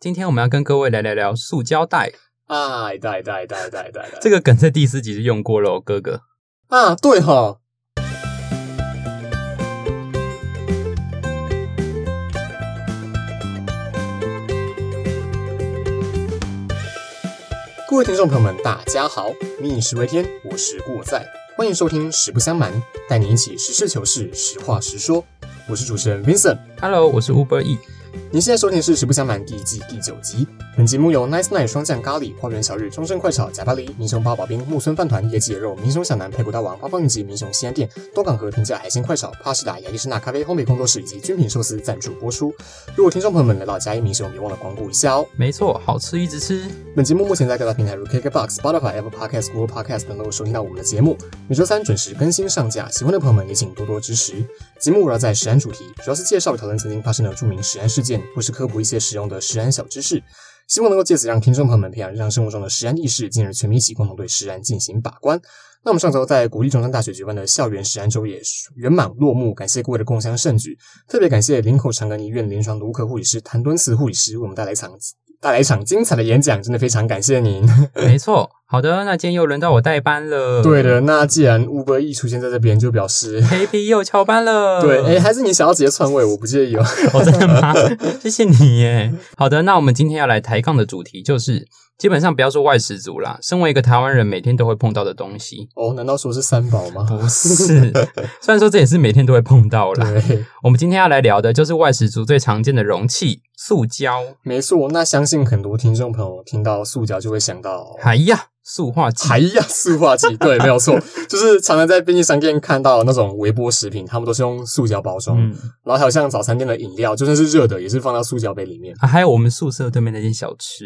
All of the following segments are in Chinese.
今天我们要跟各位来聊聊塑胶袋。哎，袋袋袋袋袋，这个梗在第四集就用过了，哦，哥哥。啊，对哈。各位听众朋友们，大家好，民以食为天，我是过在，欢迎收听《实不相瞒》，带你一起实事求是，实话实说。我是主持人 Vincent。Hello，我是 Uber E。您现在收听的是《实不相瞒》第一季第九集。本节目由 Nice Night 双酱咖喱、花园小日、终身快炒、贾巴黎、民雄八宝冰、木村饭团、野鸡肉、民雄小南、排骨大王、花方云集、民雄西安店、东港和平价海鲜快炒、帕士达、亚历士纳咖啡烘焙工作室以及军品寿司赞助播出。如果听众朋友们来到嘉义民雄，别忘了光顾一下哦。没错，好吃一直吃。本节目目前在各大平台如 KKBOX、Spotify、Apple Podcast、Google Podcast 等都收听到我们的节目。每周三准时更新上架，喜欢的朋友们也请多多支持。节目围绕在食安主题，主要是介绍讨论曾经发生的著名食安事件，或是科普一些实用的食安小知识。希望能够借此让听众朋友们培养日常生活中的食安意识，进而全民一起共同对食安进行把关。那我们上周在国立中山大学举办的校园食安周也圆满落幕，感谢各位的共襄盛举，特别感谢林口长庚医院临床毒科护理师谭敦慈护理师为我们带来一场带来一场精彩的演讲，真的非常感谢您。没错。好的，那今天又轮到我代班了。对的，那既然乌波一出现在这边，就表示 K P 又翘班了。对，哎，还是你想要直接篡位，我不介意哦。我真的吗？谢谢你耶。好的，那我们今天要来抬杠的主题就是。基本上不要说外食族啦，身为一个台湾人，每天都会碰到的东西哦。难道说是三宝吗？不是，虽然说这也是每天都会碰到啦。我们今天要来聊的就是外食族最常见的容器——塑胶。没错，那相信很多听众朋友听到塑胶就会想到，哎呀。塑化剂，哎呀，塑化剂，对，没有错，就是常常在便利商店看到那种微波食品，他们都是用塑胶包装，然后还有像早餐店的饮料，就算是热的，也是放到塑胶杯里面。啊，还有我们宿舍对面那间小吃，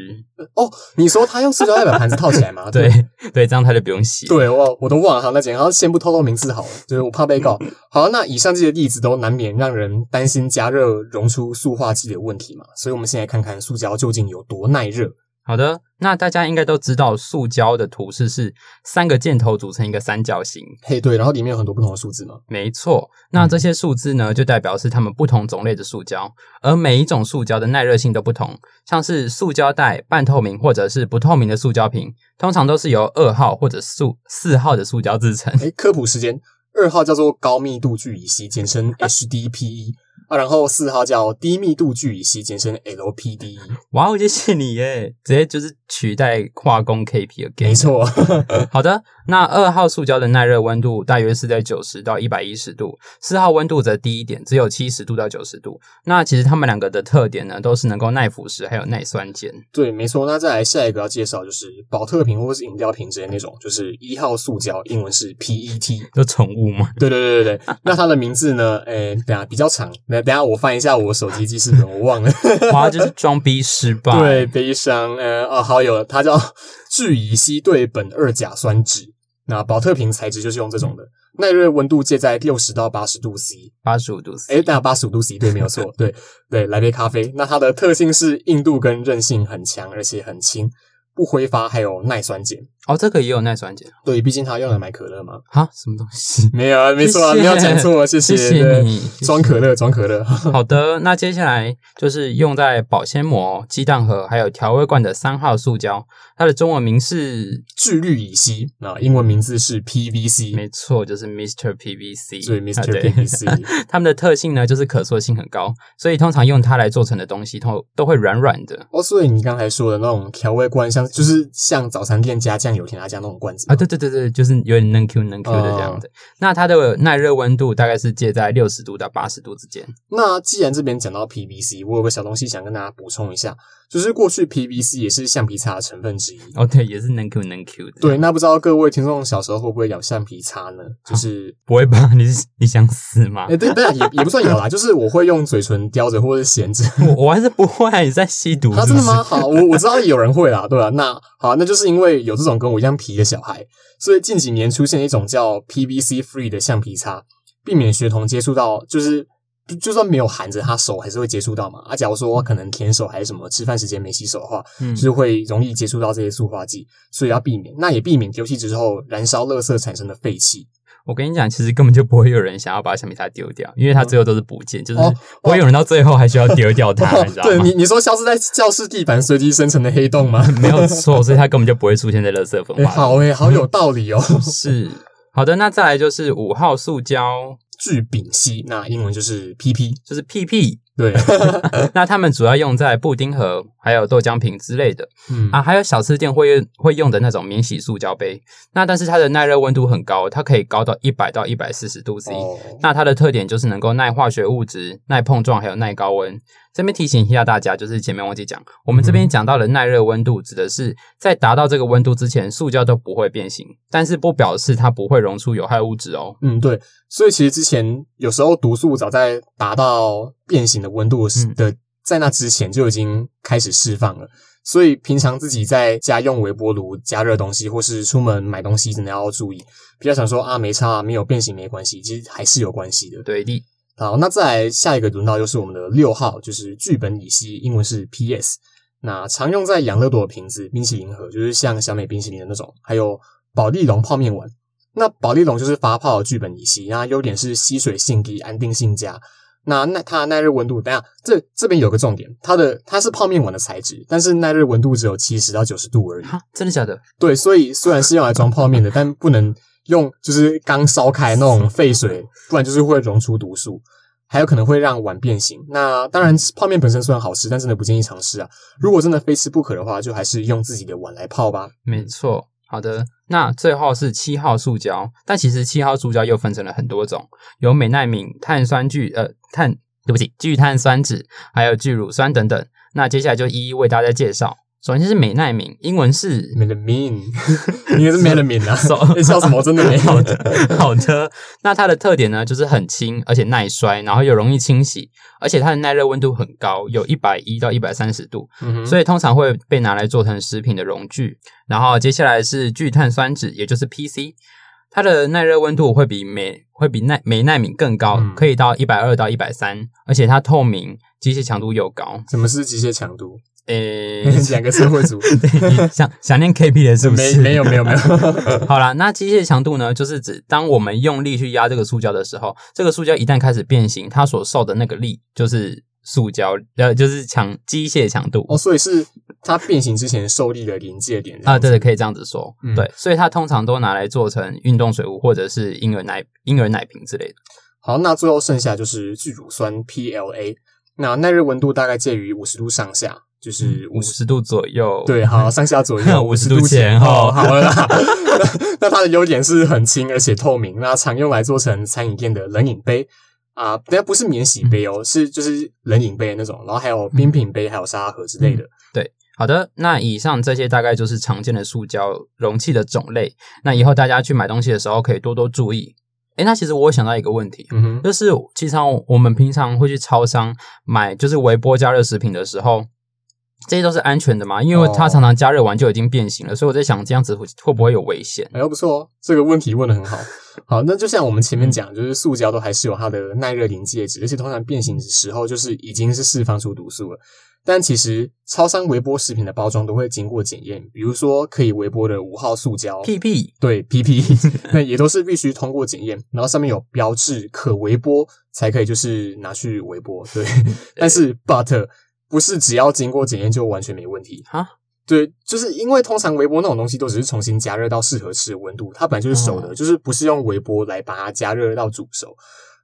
哦，你说他用塑胶袋把盘子套起来吗？对，对，这样他就不用洗。对，我我都忘了他那间，然后先不透露名字好了，就是我怕被告。好，那以上这些例子都难免让人担心加热溶出塑化剂的问题嘛，所以我们先来看看塑胶究竟有多耐热。好的，那大家应该都知道，塑胶的图示是三个箭头组成一个三角形。嘿，对，然后里面有很多不同的数字呢？没错，那这些数字呢，就代表是它们不同种类的塑胶，而每一种塑胶的耐热性都不同。像是塑胶袋、半透明或者是不透明的塑胶瓶，通常都是由二号或者塑四号的塑胶制成。哎，科普时间，二号叫做高密度聚乙烯，简称 HDPE。然后四号叫低密度聚乙烯，简称 LPD。哇，谢谢你耶，直接就是取代化工 KP 了。没错，好的。那二号塑胶的耐热温度大约是在九十到一百一十度，四号温度则低一点，只有七十度到九十度。那其实它们两个的特点呢，都是能够耐腐蚀，还有耐酸碱。对，没错。那再来下一个要介绍就是保特瓶或者是饮料瓶之类那种，就是一号塑胶，英文是 PET。的宠物吗？对对对对对。那它的名字呢？诶，等下比较长。那等下我翻一下我手机记事本，我忘了。哇，就是装逼失败。对，悲伤。呃，哦，好有，它叫 聚乙烯对苯二甲酸酯。那保特瓶材质就是用这种的，耐热温度介在六十到八十度 C，八十五度 C，哎，大八十五度 C，对，没有错，对对，来杯咖啡。那它的特性是硬度跟韧性很强，而且很轻。不挥发，还有耐酸碱哦，这个也有耐酸碱。对，毕竟他用来买可乐嘛。哈，什么东西？没有啊，没错啊，没有讲错，谢谢，谢谢你。装可乐，装可乐。好的，那接下来就是用在保鲜膜、鸡蛋盒还有调味罐的三号塑胶，它的中文名是聚氯乙烯，那英文名字是 PVC。没错，就是 Mr. PVC。对，Mr. PVC。它们的特性呢，就是可塑性很高，所以通常用它来做成的东西，都都会软软的。哦，所以你刚才说的那种调味罐，像。就是像早餐店加酱油添加酱那种罐子啊，对对对对，就是有点嫩 Q 嫩 Q 的这样子。那它的耐热温度大概是介在六十度到八十度之间。那既然这边讲到 PVC，我有个小东西想跟大家补充一下。就是过去 PVC 也是橡皮擦的成分之一哦，对，也是能 Q 能 Q 的。对，那不知道各位听众小时候会不会咬橡皮擦呢？就是不会吧？你是你想死吗？哎，对对，也也不算咬啦，就是我会用嘴唇叼着或者衔着。我我还是不会，你在吸毒？真的吗？好，我我知道有人会啦，对吧？那好，那就是因为有这种跟我一样皮的小孩，所以近几年出现一种叫 PVC Free 的橡皮擦，避免学童接触到，就是。就就算没有含着，他手还是会接触到嘛。啊，假如说可能舔手还是什么，吃饭时间没洗手的话，嗯，就是会容易接触到这些塑化剂，所以要避免。那也避免丢弃之后燃烧垃圾产生的废气。我跟你讲，其实根本就不会有人想要把橡皮擦丢掉，因为它最后都是补件，就是哦不会有人到最后还需要丢掉它，你知道吗？对你，你说消失在教室地板随机生成的黑洞吗？没有错，所以它根本就不会出现在垃圾分哎、化。好诶、好有 道理哦。是好的，那再来就是五号塑胶，聚丙烯，那英文就是 PP。就是 PP，对，那他们主要用在布丁盒、还有豆浆瓶之类的嗯啊，还有小吃店会会用的那种免洗塑胶杯。那但是它的耐热温度很高，它可以高到一百到一百四十度 C。哦，那它的特点就是能够耐化学物质、耐碰撞，还有耐高温。这边提醒一下大家，就是前面忘记讲，我们这边讲到的耐热温度，指的是在达到这个温度之前，塑胶都不会变形，但是不表示它不会溶出有害物质哦。嗯，对，所以其实之前有时候毒素早在达到变形的温度的，在那之前就已经开始释放了。所以平常自己在家用微波炉加热东西，或是出门买东西，真的要注意。不要想说啊，没差啊，没有变形没关系，其实还是有关系的。对的，好，那再来下一个轮到就是我们的六号，就是聚苯乙烯，英文是 PS。那常用在养乐多的瓶子、冰淇淋盒，就是像小美冰淇淋的那种，还有保利龙泡面碗。那保利龙就是发泡的聚苯乙烯，那优点是吸水性低、安定性佳。那耐它的耐热温度，等下这这边有个重点，它的它是泡面碗的材质，但是耐热温度只有七十到九十度而已。哈，真的假的？对，所以虽然是用来装泡面的，但不能用就是刚烧开那种沸水，不然就是会溶出毒素，还有可能会让碗变形。那当然，泡面本身虽然好吃，但真的不建议尝试啊。如果真的非吃不可的话，就还是用自己的碗来泡吧。没错。好的，那最后是七号塑胶，但其实七号塑胶又分成了很多种，有美耐敏、碳酸聚呃碳，对不起，聚碳酸酯，还有聚乳酸等等。那接下来就一一为大家介绍。首先是美耐敏，英文是 Melamin，应该是 Melamin 啊，手 你笑什么？真的没好的，好的。那它的特点呢，就是很轻，而且耐摔，然后又容易清洗，而且它的耐热温度很高，有一百一到一百三十度，嗯哼所以通常会被拿来做成食品的容具。然后接下来是聚碳酸酯，也就是 PC，它的耐热温度会比美会比耐美耐敏更高，嗯可以到一百二到一百三，而且它透明，机械强度又高。什么是机械强度？诶，两个社会组，对，你想想念 KP 的是不是？没有没有没有，好啦，那机械强度呢，就是指当我们用力去压这个塑胶的时候，这个塑胶一旦开始变形，它所受的那个力就是塑胶，呃，就是强机械强度。哦，所以是它变形之前受力的临界点啊，子对对，可以这样子说，嗯对，所以它通常都拿来做成运动水壶或者是婴儿奶婴儿奶瓶之类的。好，那最后剩下就是聚乳酸 PLA，那耐热温度大概介于五十度上下，就是五十。五十度左右，对，好，上下左右 50 50度前后，好了啦。那 那它的优点是很轻而且透明，那常用来做成餐饮店的冷饮杯啊，等下不是免洗杯哦，是就是冷饮杯的那种，然后还有冰品杯，还有沙拉盒之类的。对好的，那以上这些大概就是常见的塑胶容器的种类。那以后大家去买东西的时候可以多多注意。诶，那其实我有想到一个问题，嗯哼，就是其实我们平常会去超商买就是微波加热食品的时候，这些都是安全的嘛？因为它哦常常加热完就已经变形了，所以我在想这样子会会不会有危险？哎呦不错哦，这个问题问的很好。好，那就像我们前面讲，就是塑胶都还是有它的耐热临界值，而且通常变形的时候就是已经是释放出毒素了。但其实超商微波食品的包装都会经过检验，比如说可以微波的五号塑胶，PP，，对 PP，那也都是必须通过检验，然后上面有标志可微波才可以，就是拿去微波。对，但是 but 不是只要经过检验就完全没问题哈。对，就是因为通常微波那种东西都只是重新加热到适合吃的温度，它本来就是熟的，哦就是不是用微波来把它加热到煮熟。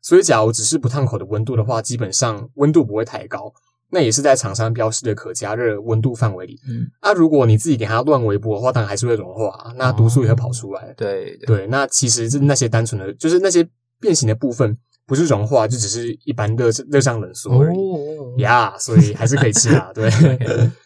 所以，假如只是不烫口的温度的话，基本上温度不会太高，那也是在厂商标示的可加热温度范围里。嗯，啊，如果你自己给它乱微波的话，当然还是会融化，那毒素也会跑出来。对对对，那其实是那些单纯的，就是那些变形的部分，不是融化，就只是一般热热胀冷缩而已。哦呀所以还是可以吃啊。对，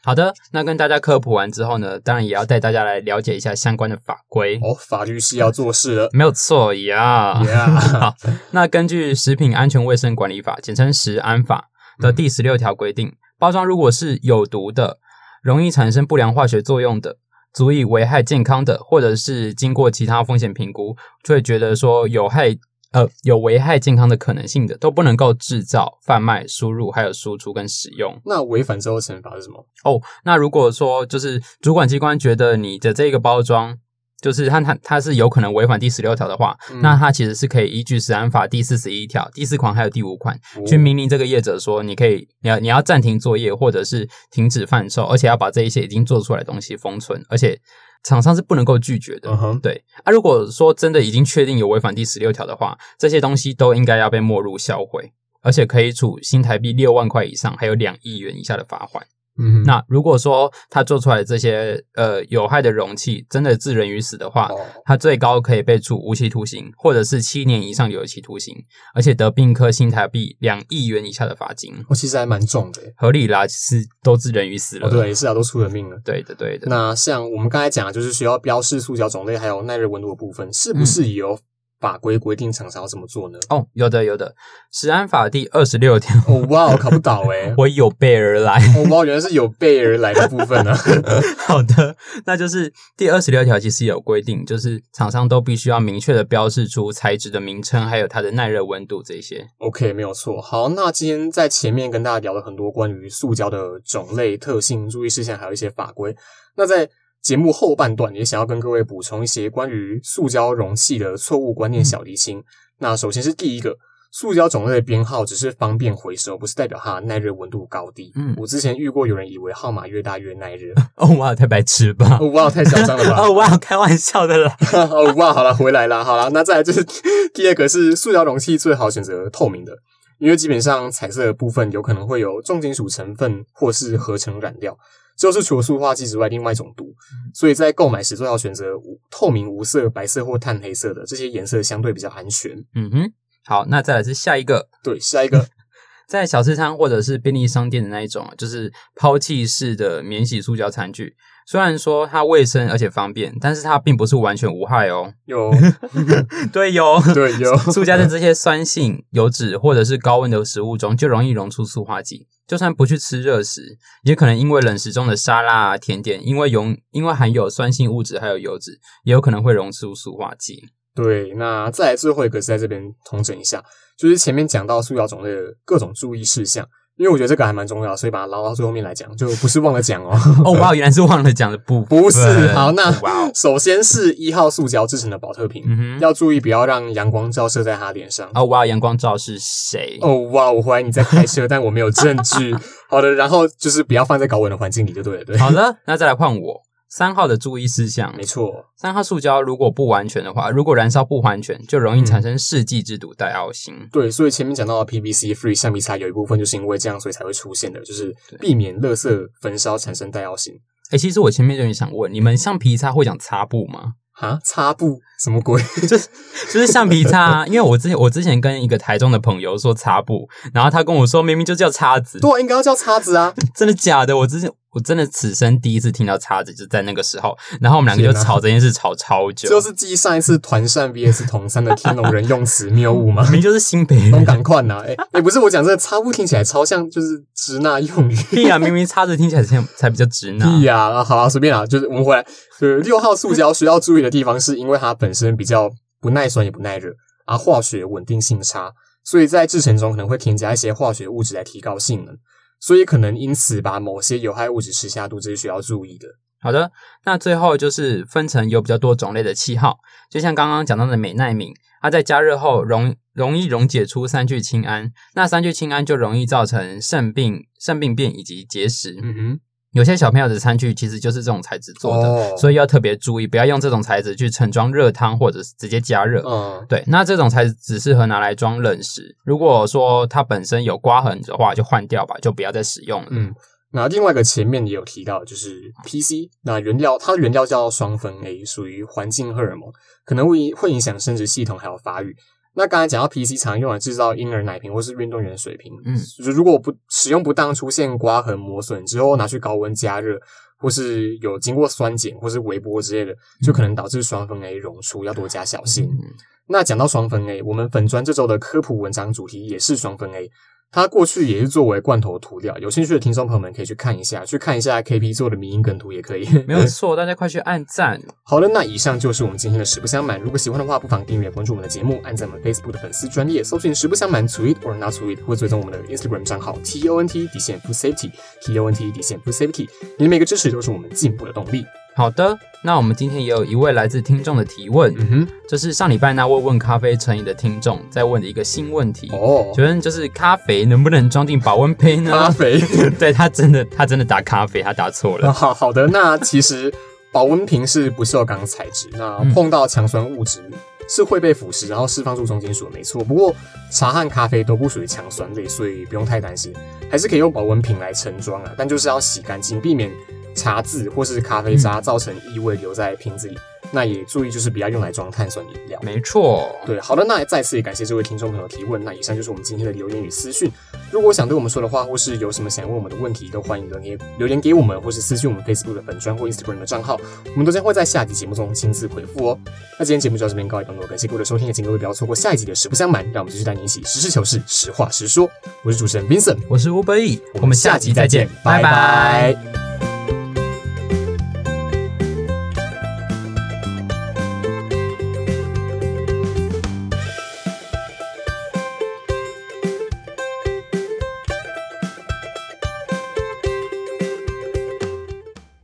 好的，那跟大家科普完之后呢，当然也要带大家来了解一下相关的法规。哦，法律是要做事的。没有错呀。呀，好，那根据《食品安全卫生管理法》（简称食安法）的第十六条规定，包装如果是有毒的、容易产生不良化学作用的、足以危害健康的，或者是经过其他风险评估，就会觉得说有害呃有危害健康的可能性的，都不能够制造、贩卖、输入还有输出跟使用。那违反之后惩罚是什么？哦，那如果说就是主管机关觉得你的这个包装就是他他他是有可能违反第十六条的话，嗯那他其实是可以依据《食安法》第四十一条第四款还有第五款去哦命令这个业者说，你可以你要你要暂停作业，或者是停止贩售，而且要把这一些已经做出来的东西封存，而且厂商是不能够拒绝的。嗯，对啊，如果说真的已经确定有违反第十六条的话，这些东西都应该要被没入销毁，而且可以处新台币六万块以上，还有两亿元以下的罚款。嗯哼，那如果说他做出来的这些呃有害的容器真的致人于死的话，哦，他最高可以被处无期徒刑，或者是七年以上有期徒刑，而且得并科新台币两亿元以下的罚金。我其实还蛮重的。合理啦，其实都致人于死了。哦，对，是啊，都出人命了。对的，对的。那像我们刚才讲的，就是需要标示塑胶种类还有耐热温度的部分，是不是也有法规规定厂商要怎么做呢？哦，有的，有的，《食安法》第二十六条，哦，哇，我考不倒哎！我有备而来。哦，哇，原来是有备而来的部分呢。好的，那就是第二十六条，其实有规定，就是厂商都必须要明确的标示出材质的名称，还有它的耐热温度这些。OK，没有错。好，那今天在前面跟大家聊了很多关于塑胶的种类、特性、注意事项，还有一些法规。那在节目后半段，也想要跟各位补充一些关于塑胶容器的错误观念小厘清。那首先是第一个，塑胶种类的编号只是方便回收，不是代表它耐热温度高低。嗯我之前遇过有人以为号码越大越耐热。哦，哇，太白痴了吧！哦，哇，太嚣张了吧！哦，哇，开玩笑的啦。哦哇，好了，回来了，好了，那再来就是第二个是塑胶容器最好选择透明的，因为基本上彩色的部分有可能会有重金属成分或是合成染料，就是除了塑化剂之外另外一种毒，所以在购买时最好选择无透明、无色、白色或炭黑色的这些颜色相对比较安全。嗯哼，好，那再来是下一个，对，下一个 在小吃摊或者是便利商店的那一种啊，就是抛弃式的免洗塑胶餐具。虽然说它卫生而且方便，但是它并不是完全无害哦。有 对有，对有塑胶在这些酸性、油脂或者是高温的食物中，就容易溶出塑化剂。就算不去吃热食，也可能因为冷食中的沙拉、啊、甜点，因为溶因为含有酸性物质还有油脂，也有可能会溶出塑化剂。对，那再来最后一个是在这边统整一下，就是前面讲到塑胶种类的各种注意事项，因为我觉得这个还蛮重要，所以把它捞到最后面来讲，就不是忘了讲哦。哦，哇，原来是忘了讲的部分。不是，好，那首先是一号塑胶制成的保特瓶，要注意不要让阳光照射在它脸上。哦，哇，阳光照是谁？哦哇，我怀疑你在开车，但我没有证据。好的，然后就是不要放在高温的环境里就对了，对，好了，那再来换我。三号的注意事项没，错，三号塑胶如果不完全的话，如果燃烧不完全，就容易产生世纪之毒带凹型。对，所以前面讲到的 PVC free 橡皮擦有一部分就是因为这样，所以才会出现的，就是避免垃圾焚烧产生带凹型。哎、其实我前面就有点想问，你们橡皮擦会讲擦布吗？啊，擦布什么鬼？就是橡皮擦、啊，因为我之前我之前跟一个台中的朋友说擦布，然后他跟我说明明就叫擦子，对啊，应该要叫擦子啊。真的假的？我之前我真的此生第一次听到叉子，就在那个时候，然后我们两个就吵这件事吵超久，就是继上一次团扇 VS 同三的天龙人用词谬误吗 明？明就是新北东人。港快呐！哎哎，不是我讲这个擦布听起来超像就是直那用语。屁啊！明明叉子听起来才才比较直男。对呀、啊，好啊，随便啦，就是我们回来。呃，六号塑胶需要注意的地方，是因为它本身比较不耐酸也不耐热，而化学稳定性差，所以在制成中可能会添加一些化学物质来提高性能，所以可能因此把某些有害物质吃下肚，这是需要注意的。好的，那最后就是分成有比较多种类的气泡，就像刚刚讲到的美奈敏，它在加热后容容易溶解出三聚氰胺，那三聚氰胺就容易造成肾病、肾病变以及结石。嗯有些小朋友的餐具其实就是这种材质，做的，哦所以要特别注意，不要用这种材质去盛装热汤或者是直接加热。嗯，对，那这种材质只适合拿来装冷食。如果说它本身有刮痕的话，就换掉吧，就不要再使用了。嗯，那另外一个前面也有提到，就是 PC，那原料它的原料叫双酚 A，属于环境荷尔蒙，可能会会影响生殖系统还有发育。那刚才讲到 PC 常用来制造婴儿奶瓶或是运动员水瓶，嗯。就如果不使用不当出现刮痕磨损之后，拿去高温加热，或是有经过酸碱或是微波之类的，就可能导致双酚 A 溶出，要多加小心。嗯。那讲到双酚 A，我们粉砖这周的科普文章主题也是双酚 A，它过去也是作为罐头涂料，有兴趣的听众朋友们可以去看一下，去看一下 KP 做的迷因梗图也可以。没有错，大家快去按赞。好了，那以上就是我们今天的实不相瞒。如果喜欢的话，不妨订阅关注我们的节目，按赞我们 Facebook 的粉丝专业，搜寻实不相瞒 Tweet or not Tweet，或追踪我们的 Instagram 账号 T O N T 底线 Food Safety T O N T 底线 Food Safety。你的每个支持都是我们进步的动力。好的，那我们今天也有一位来自听众的提问，嗯哼，这是上礼拜那位问咖啡成瘾的听众在问的一个新问题。哦，请问就是咖啡能不能装进保温杯呢咖？啡。对他真的他真的打咖啡，他打错了。好好的，那其实保温瓶是不锈钢材质，那嗯碰到强酸物质是会被腐蚀，然后释放出重金属，没错。不过茶和咖啡都不属于强酸类，所以不用太担心，还是可以用保温瓶来盛装啊，但就是要洗干净，避免茶渍或是咖啡渣造成异味留在瓶子里。那也注意就是不要用来装碳酸饮料。没错，对，好的，那也再次也感谢这位听众朋友提问。那以上就是我们今天的留言与私讯。如果想对我们说的话，或是有什么想问我们的问题，都欢迎留言留言给我们，或是私讯我们 Facebook 的粉专或 Instagram 的账号，我们都将会在下集节目中亲自回复哦。那今天节目就到这边告一段落，感谢各位的收听，也请各位不要错过下一集的实不相瞒，让我们继续带你一起实事求是、实话实说。我是主持人 Vincent，我是吴本义，我们下集再见，拜拜拜。拜